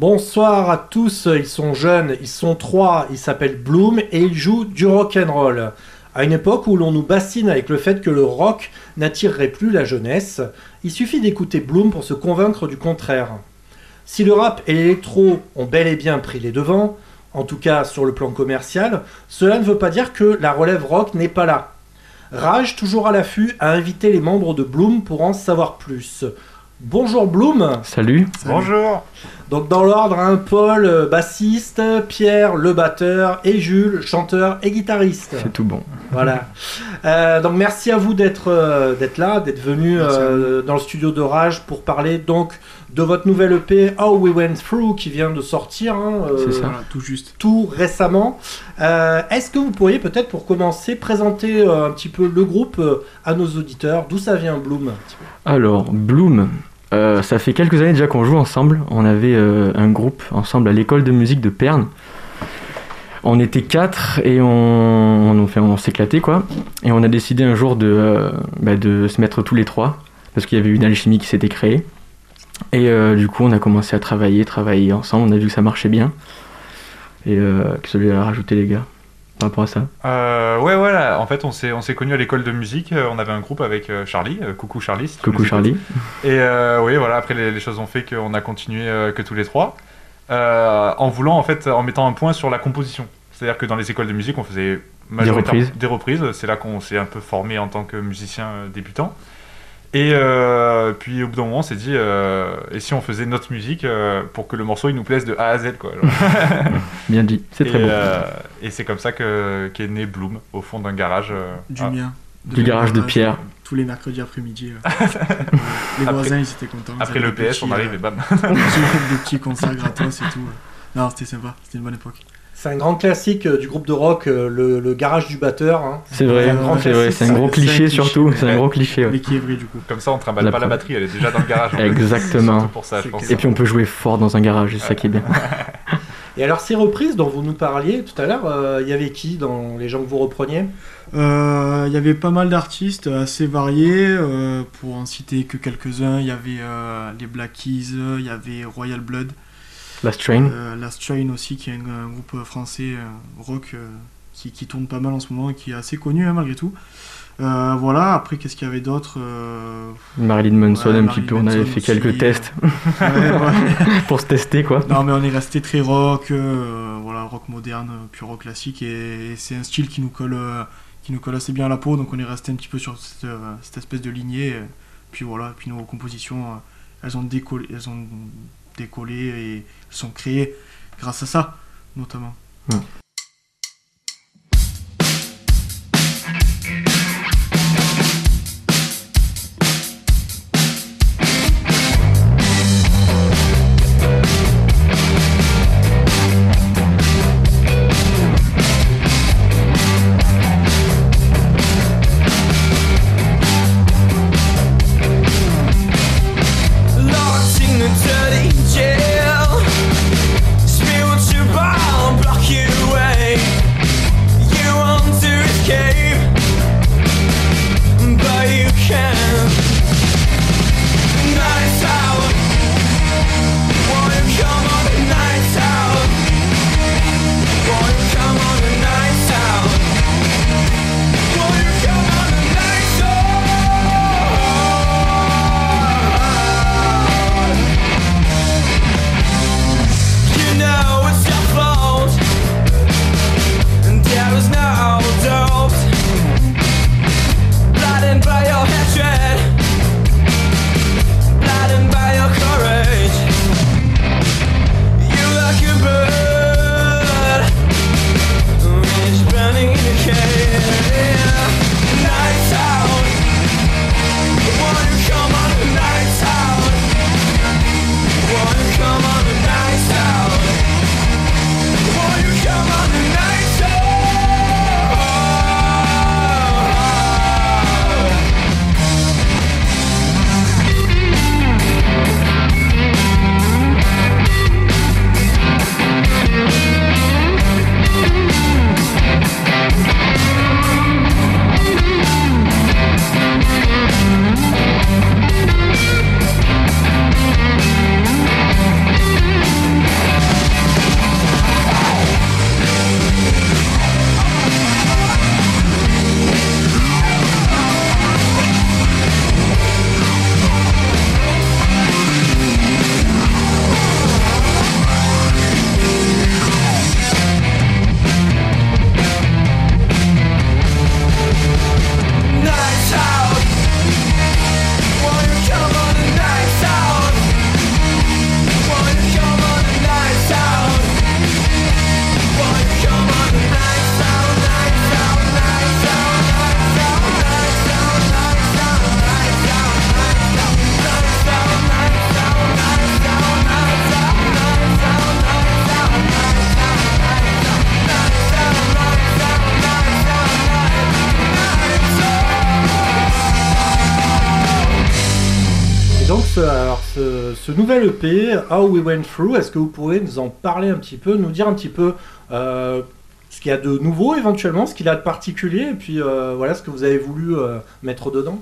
Bonsoir à tous, ils sont jeunes, ils sont trois, ils s'appellent Bloom et ils jouent du rock and roll. À une époque où l'on nous bassine avec le fait que le rock n'attirerait plus la jeunesse, il suffit d'écouter Bloom pour se convaincre du contraire. Si le rap et l'électro ont bel et bien pris les devants, en tout cas sur le plan commercial, cela ne veut pas dire que la relève rock n'est pas là. Rage, toujours à l'affût, a invité les membres de Bloom pour en savoir plus. Bonjour Bloom Salut. Bonjour. Donc dans l'ordre, un Paul, euh, bassiste, Pierre, le batteur, et Jules, chanteur et guitariste. C'est tout bon. Voilà. Euh, donc merci à vous d'être euh, d'être là, d'être venu euh, dans le studio de Rage pour parler donc de votre nouvelle EP How We Went Through qui vient de sortir hein, euh, C'est ça. Tout juste. tout récemment. Euh, Est-ce que vous pourriez peut-être pour commencer présenter euh, un petit peu le groupe euh, à nos auditeurs? D'où ça vient Bloom? Alors, Bloom, euh, ça fait quelques années déjà qu'on joue ensemble. On avait euh, un groupe ensemble à l'école de musique de Perne. On était quatre et on, on, enfin, on s'éclatait quoi. Et on a décidé un jour de, euh, bah, de se mettre tous les trois parce qu'il y avait une alchimie qui s'était créée. Et du coup, on a commencé à travailler, travailler ensemble. On a vu que ça marchait bien. Et que celui à rajouter les gars? Par rapport à ça. Euh, ouais, voilà. En fait, on s'est on s'est connus à l'école de musique. Euh, On avait un groupe avec euh, Charlie. Coucou Charlie. si Coucou. Charlie. Et euh, oui, voilà. Après, les, les choses ont fait qu'on a continué euh, que tous les trois, en voulant en fait, en mettant un point sur la composition. C'est-à-dire que dans les écoles de musique, on faisait majoritairement reprises. des reprises. C'est là qu'on s'est un peu formé en tant que musicien débutant. Et euh, puis au bout d'un moment, on s'est dit, euh, et si on faisait notre musique euh, pour que le morceau il nous plaise de A à Z, quoi. genre. Bien dit. C'est Et, très bon. euh, et c'est comme ça que qu'est né Bloom au fond d'un garage. euh, Du ah, mien. De Du garage de Pierre. Tous les mercredis après-midi. euh. les Après- voisins, ils étaient contents. Après le PS, on arrive et bam. des petits- des petits concerts gratos et tout. Non, c'était sympa. C'était une bonne époque. C'est un grand classique euh, du groupe de rock, euh, le, le garage du batteur. hein. C'est vrai, un grand c'est vrai, c'est un gros cliché surtout, c'est un gros cliché. Mais qui est vrai, du coup. Comme ça, on trimballe La pas la batterie, elle est déjà dans le garage. Exactement. Pour ça, je pense. Et puis on peut jouer fort dans un garage, c'est ça qui est bien. Et alors ces reprises dont vous nous parliez tout à l'heure, euh, il y avait qui dans les gens que vous repreniez? Euh, Il y avait pas mal d'artistes assez variés. euh, pour en citer que quelques-uns, il y avait euh, les Black Keys, il y avait Royal Blood, Last Train, euh, Last Train aussi, qui est un, un groupe français euh, rock euh, qui, qui tourne pas mal en ce moment et qui est assez connu hein, malgré tout. Euh, voilà, après qu'est-ce qu'il y avait d'autre euh, Marilyn Manson Ouais, un petit peu, on avait fait aussi, quelques euh. tests ouais, ouais. pour se tester quoi. Non, mais on est resté très rock, voilà, rock moderne, pur rock classique, et, et c'est un style qui nous colle, qui nous colle assez bien à la peau, donc on est resté un petit peu sur cette, cette espèce de lignée. puis voilà, puis nos compositions, elles ont décollé, elles ont décollé et sont créées grâce à ça, notamment. Locked ce, nouvel EP, How We Went Through, est-ce que vous pourrez nous en parler un petit peu, nous dire un petit peu euh, ce qu'il y a de nouveau éventuellement, ce qu'il a de particulier, et puis euh, voilà ce que vous avez voulu euh, mettre dedans?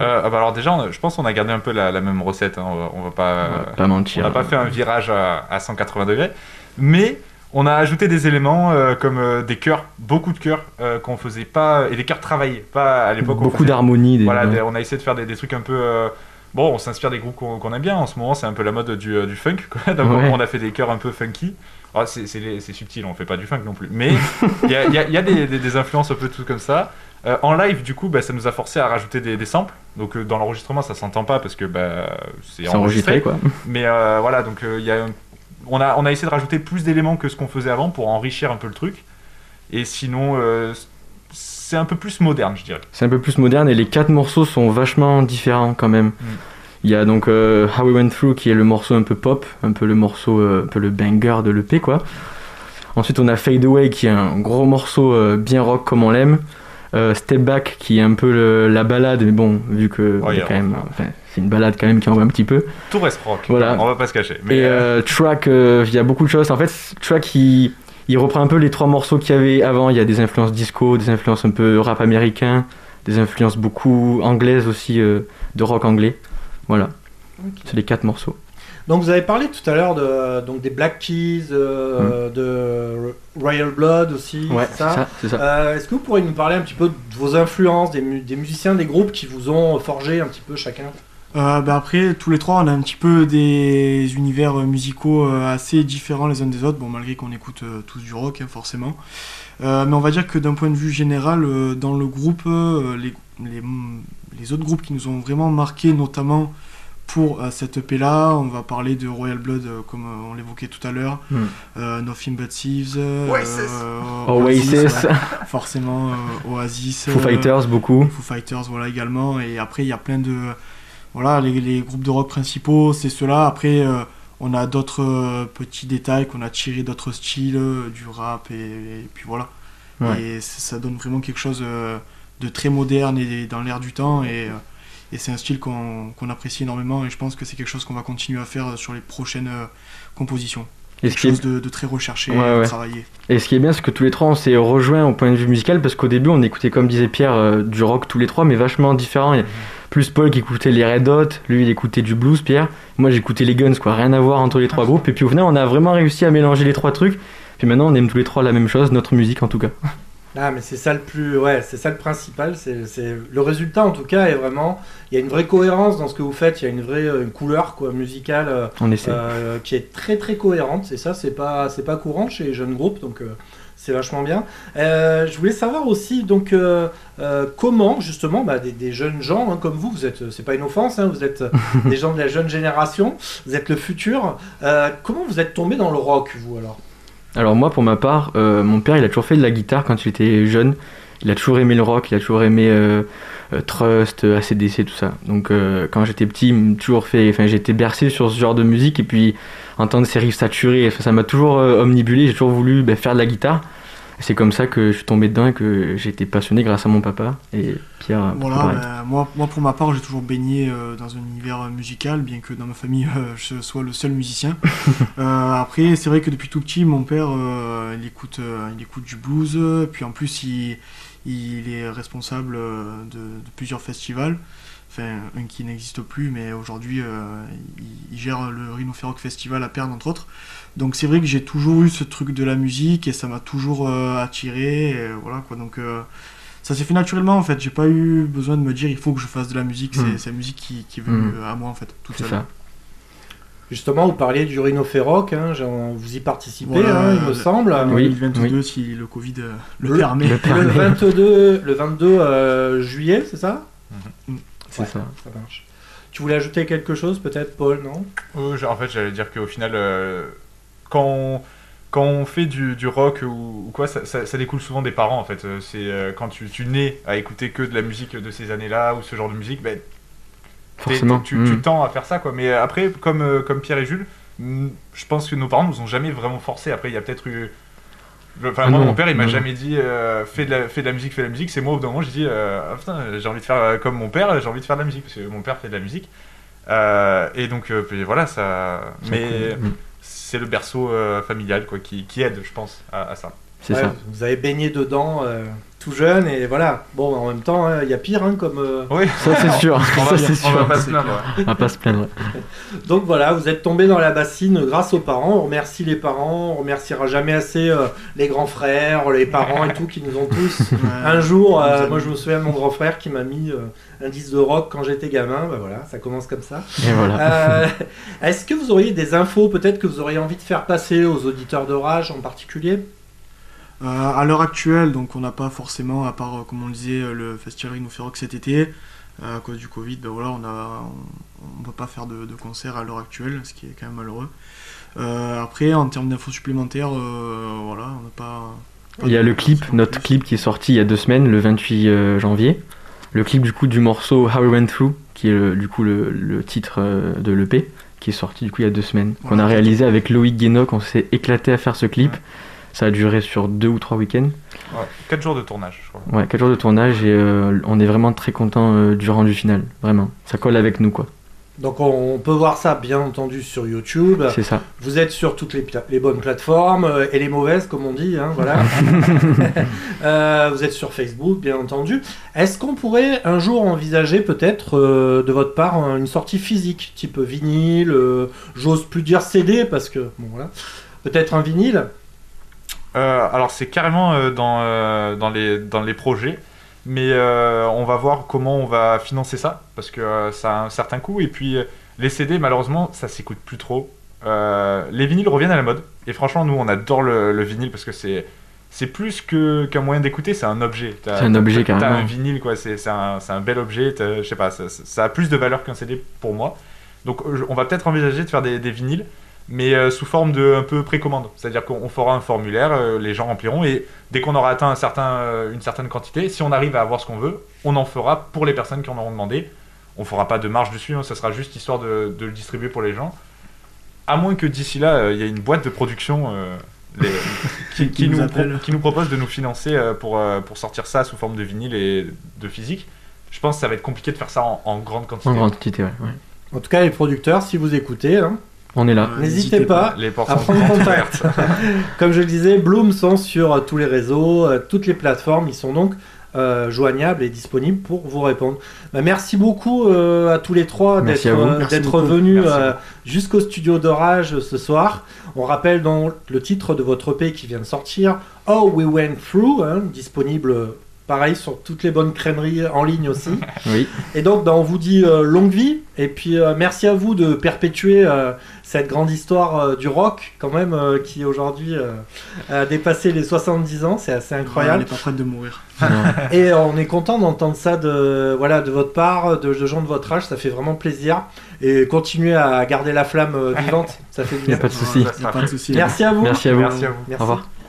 Euh, ah bah alors déjà, on je pense qu'on a gardé un peu la, la même recette. hein, On, va, on va pas, On va pas mentir. on n'a pas fait un virage à, à 180 degrés, mais on a ajouté des éléments euh, comme euh, des chœurs, beaucoup de chœurs euh, qu'on faisait pas et des chœurs travaillés, pas à l'époque. on Beaucoup d'harmonie. des- Voilà, des- on a essayé de faire des, des trucs un peu. Bon, on s'inspire des groupes qu'on aime bien. En ce moment, c'est un peu la mode du, euh, du funk. Quoi. Donc, Ouais. on a fait des chœurs un peu funky. Alors, c'est- subtil, on fait pas du funk non plus. Mais il y a, il y a- il y a des, des- des influences un peu tout comme ça. Euh, en live, du coup, bah, ça nous a forcé à rajouter des, des samples. Donc, euh, dans l'enregistrement, ça s'entend pas parce que bah, c'est enregistré quoi. mais euh, voilà, donc il y a, un- on, a, on a essayé de rajouter plus d'éléments que ce qu'on faisait avant pour enrichir un peu le truc. Et sinon, c'est un peu plus moderne, je dirais. C'est un peu plus moderne et les quatre morceaux sont vachement différents quand même. Il y a donc euh, How We Went Through qui est le morceau un peu pop, un peu le morceau, euh, un peu le banger de l'EP quoi. Ensuite on a Fade Away qui est un gros morceau euh, bien rock comme on l'aime. Step Back qui est un peu le- la balade mais bon vu que Oh, on est yeah, quand même, enfin. enfin, c'est une balade quand même qui envoie un petit peu. Tout reste rock, Voilà. on va pas se cacher. Mais et Track, il y a beaucoup de choses. En fait, Track, il, il reprend un peu les trois morceaux qu'il y avait avant. Il y a des influences disco, des influences un peu rap américain, des influences beaucoup anglaises aussi, euh, de rock anglais. Voilà, c'est les quatre morceaux. Donc vous avez parlé tout à l'heure de, donc des Black Keys, euh, de Royal Blood aussi, Ouais, c'est ça ça, c'est ça. Euh, Est-ce que vous pourriez nous parler un petit peu de vos influences, des, mu- des musiciens, des groupes qui vous ont forgé un petit peu chacun? Euh, bah après, tous les trois, on a un petit peu des univers euh, musicaux euh, assez différents les uns des autres, bon, malgré qu'on écoute euh, tous du rock, hein, forcément. Euh, mais on va dire que d'un point de vue général, euh, dans le groupe, euh, les, les, les autres groupes qui nous ont vraiment marqué, notamment pour euh, cette EP là, on va parler de Royal Blood, euh, comme euh, on l'évoquait tout à l'heure, Hmm. euh, Nothing But Thieves, euh, Oasis. Oasis, ouais, forcément euh, Oasis, Foo euh, Fighters, beaucoup. Foo Fighters, voilà également. Et après, il y a plein de. Voilà, les, les groupes de rock principaux, c'est ceux-là. Après, euh, on a d'autres euh, petits détails qu'on a tirés d'autres styles, euh, du rap, et, et puis voilà. Ouais. Et ça, donne vraiment quelque chose de très moderne et dans l'air du temps. Et, et c'est un style qu'on apprécie énormément. Et je pense que c'est quelque chose qu'on va continuer à faire sur les prochaines compositions. Et Quelque qui est, chose de, de très recherché, Ouais, travaillé. et ce qui est bien, c'est que tous les trois, on s'est rejoints au point de vue musical parce qu'au début, on écoutait, comme disait Pierre, du rock tous les trois, mais vachement différent. A plus Paul qui écoutait les Red Hot, lui, il écoutait du blues, Pierre. Moi, j'écoutais les Guns, quoi. Rien à voir entre les trois groupes. Et puis au final, on a vraiment réussi à mélanger les trois trucs. Puis maintenant, on aime tous les trois la même chose, notre musique en tout cas. Ah, mais c'est ça le plus, ouais, c'est ça le principal. C'est, le résultat en tout cas est vraiment, il y a une vraie cohérence dans ce que vous faites. Il y a une vraie euh, une couleur quoi musicale euh, On euh, qui est très très cohérente. Et ça, c'est pas, c'est pas courant chez les jeunes groupes, donc euh, c'est vachement bien. Euh, je voulais savoir aussi donc euh, euh, comment justement bah, des, des jeunes gens hein, comme vous, vous êtes, c'est pas une offense, hein, vous êtes des gens de la jeune génération, vous êtes le futur. Comment vous êtes tombé dans le rock vous alors? Alors moi, pour ma part, mon père, il a toujours fait de la guitare quand il était jeune. Il a toujours aimé le rock, il a toujours aimé euh, euh, Trust, euh, ACDC, tout ça. Donc euh, quand j'étais petit, il m'a toujours fait, enfin j'étais bercé sur ce genre de musique et puis entendre ces riffs saturés, ça m'a toujours omnibulé. J'ai toujours voulu ben, faire de la guitare. C'est comme ça que je suis tombé dedans et que j'ai été passionné grâce à mon papa et Pierre. Voilà, ben, moi, moi pour ma part, j'ai toujours baigné euh, dans un univers musical, bien que dans ma famille, euh, je sois le seul musicien. Euh, après, c'est vrai que depuis tout petit, mon père, il, écoute, il écoute du blues, puis en plus, il, il est responsable euh, de, de plusieurs festivals. Enfin, un qui n'existe plus, mais aujourd'hui, euh, il, il gère le Rhino Rock Festival à Perne, entre autres. Donc c'est vrai que j'ai toujours eu ce truc de la musique et ça m'a toujours euh, attiré. et voilà quoi. Donc euh, ça s'est fait naturellement en fait. J'ai pas eu besoin de me dire il faut que je fasse de la musique. C'est Mm. c'est la musique qui, qui est venue Mm. à moi en fait, toute seule. ça. Justement, vous parliez du Rhino Ferroc, hein, vous y participez, Voilà, hein, il me le- semble. Oui, 2022, si le Covid euh, le, Le- permet. le permet. Le 22, le 22 euh, juillet, c'est ça? C'est Ouais, ça. ça marche. Tu voulais ajouter quelque chose, peut-être, Paul, non? Euh, en fait, j'allais dire qu'au final, euh, quand, on, quand on fait du, du rock ou, ou quoi, ça, ça- ça découle souvent des parents en fait. C'est euh, quand tu, tu nais à écouter que de la musique de ces années-là ou ce genre de musique, ben, Forcément. tu, Mm. tu tends à faire ça quoi. Mais après, comme, euh, comme Pierre et Jules, mm, je pense que nos parents nous ont jamais vraiment forcé. Après, il y a peut-être eu. Enfin, Ah moi, non, mon père, il m'a non. jamais dit euh, fais, de la, fais de la musique, fais de la musique. C'est moi, au bout d'un moment, j'ai dit euh, ah, putain, j'ai envie de faire euh, comme mon père, j'ai envie de faire de la musique parce que mon père fait de la musique. Euh, et donc, voilà, ça. Mais Mm. c'est le berceau familial quoi, qui, qui aide, je pense, à, à ça. C'est Ouais, ça. Vous avez baigné dedans euh, tout jeune et voilà. Bon, en même temps, hein, il y a pire hein, comme. euh, Oui, Ça c'est sûr. on ça va, c'est on va sûr. pas se plaindre. ouais. On va pas se plaindre. Donc voilà, vous êtes tombé dans la bassine grâce aux parents. On remercie les parents, on remerciera jamais assez euh, les grands frères, les parents et tout qui nous ont tous. Un jour, euh, moi je me souviens de mon grand frère qui m'a mis euh, un disque de rock quand j'étais gamin. Bah voilà, ça commence comme ça. Et voilà. Euh, Est-ce que vous auriez des infos peut-être que vous auriez envie de faire passer aux auditeurs de Rage en particulier? À l'heure actuelle, donc on n'a pas forcément, à part euh, comme on le disait, euh, le festival Rhino Rock cet été, euh, à cause du Covid, ben voilà, on a, on, on peut pas faire de, de concert à l'heure actuelle, ce qui est quand même malheureux. Euh, après, en termes d'infos supplémentaires, euh, voilà, on n'a pas. pas Il y a le clip, notre clip qui est sorti il y a deux semaines, le 28 euh, janvier. Le clip du coup du morceau How We Went Through, qui est le- du coup le, le titre euh, de l'EP, qui est sorti du coup il y a deux semaines, qu'on a réalisé avec Loïc Guénoc. On s'est éclaté à faire ce clip. Ouais. Ça a duré sur deux ou trois week-ends. Ouais, 4 jours de tournage, je crois. Ouais, quatre jours de tournage et euh, on est vraiment très content du rendu final. Vraiment, ça colle avec nous quoi. Donc on, peut voir ça bien entendu sur YouTube. C'est ça. Vous êtes sur toutes les, bonnes plateformes euh, et les mauvaises, comme on dit. hein, voilà. Euh, vous êtes sur Facebook, bien entendu. Est-ce qu'on pourrait un jour envisager peut-être euh, de votre part une sortie physique, type vinyle, euh, j'ose plus dire CD parce que bon voilà, peut-être un vinyle. Euh, alors c'est carrément euh, dans, euh, dans, les, dans les projets, mais euh, on va voir comment on va financer ça, parce que euh, ça a un certain coût, et puis euh, les CD malheureusement ça s'écoute plus trop. Les vinyles reviennent à la mode, et franchement nous on adore le, le vinyle parce que c'est... C'est plus que- qu'un moyen d'écouter, c'est un objet. T'as- C'est un objet, t'as- T'as carrément. un vinyle, quoi. C'est c'est un, c'est un bel objet. t'as- Je sais pas, ça, ça- a plus de valeur qu'un CD pour moi. Donc, on va peut-être envisager de faire des, des vinyles, mais euh, sous forme de un peu précommande. C'est-à-dire qu'on on fera un formulaire, euh, les gens rempliront, et dès qu'on aura atteint un certain, euh, une certaine quantité, si on arrive à avoir ce qu'on veut, on en fera pour les personnes qui en auront demandé. On fera pas de marge dessus, hein, ça sera juste histoire de, de le distribuer pour les gens. À moins que d'ici là, euh, il y ait une boîte de production euh, les- qui, qui Qui nous nous appelle. pro- qui nous propose de nous financer euh, pour, euh, pour sortir ça sous forme de vinyle et de physique. Je pense que ça va être compliqué de faire ça en, en grande quantité. En grande quantité, ouais. ouais. En tout cas, les producteurs, si vous écoutez, hein, On est là. Ouais, n'hésitez pas. Les portes à sont prendre contact. ouvertes. Comme je le disais, Bloom sont sur euh, tous les réseaux, euh, toutes les plateformes. Ils sont donc euh, joignables et disponibles pour vous répondre. Bah, merci beaucoup euh, à tous les trois d'être euh, venus euh, jusqu'au studio d'orage ce soir. On rappelle donc le titre de votre EP qui vient de sortir, How We Went Through, hein, disponible euh, pareil sur toutes les bonnes crèmeries en ligne aussi. Oui. Et donc, bah, on vous dit euh, longue vie. Et puis, euh, merci à vous de perpétuer euh, cette grande histoire euh, du rock, quand même, euh, qui aujourd'hui euh, a dépassé les 70 ans. C'est assez incroyable. est pas prête de mourir. Et on est content d'entendre ça de, voilà, de votre part, de, de gens de votre âge. Ça fait vraiment plaisir. Et continuez à garder la flamme euh, vivante. Ça fait du Il n'y a bien. pas de souci. Ça Y a sera pas de fait. souci. Merci à vous. Merci à vous. Merci à vous. Merci. Au revoir.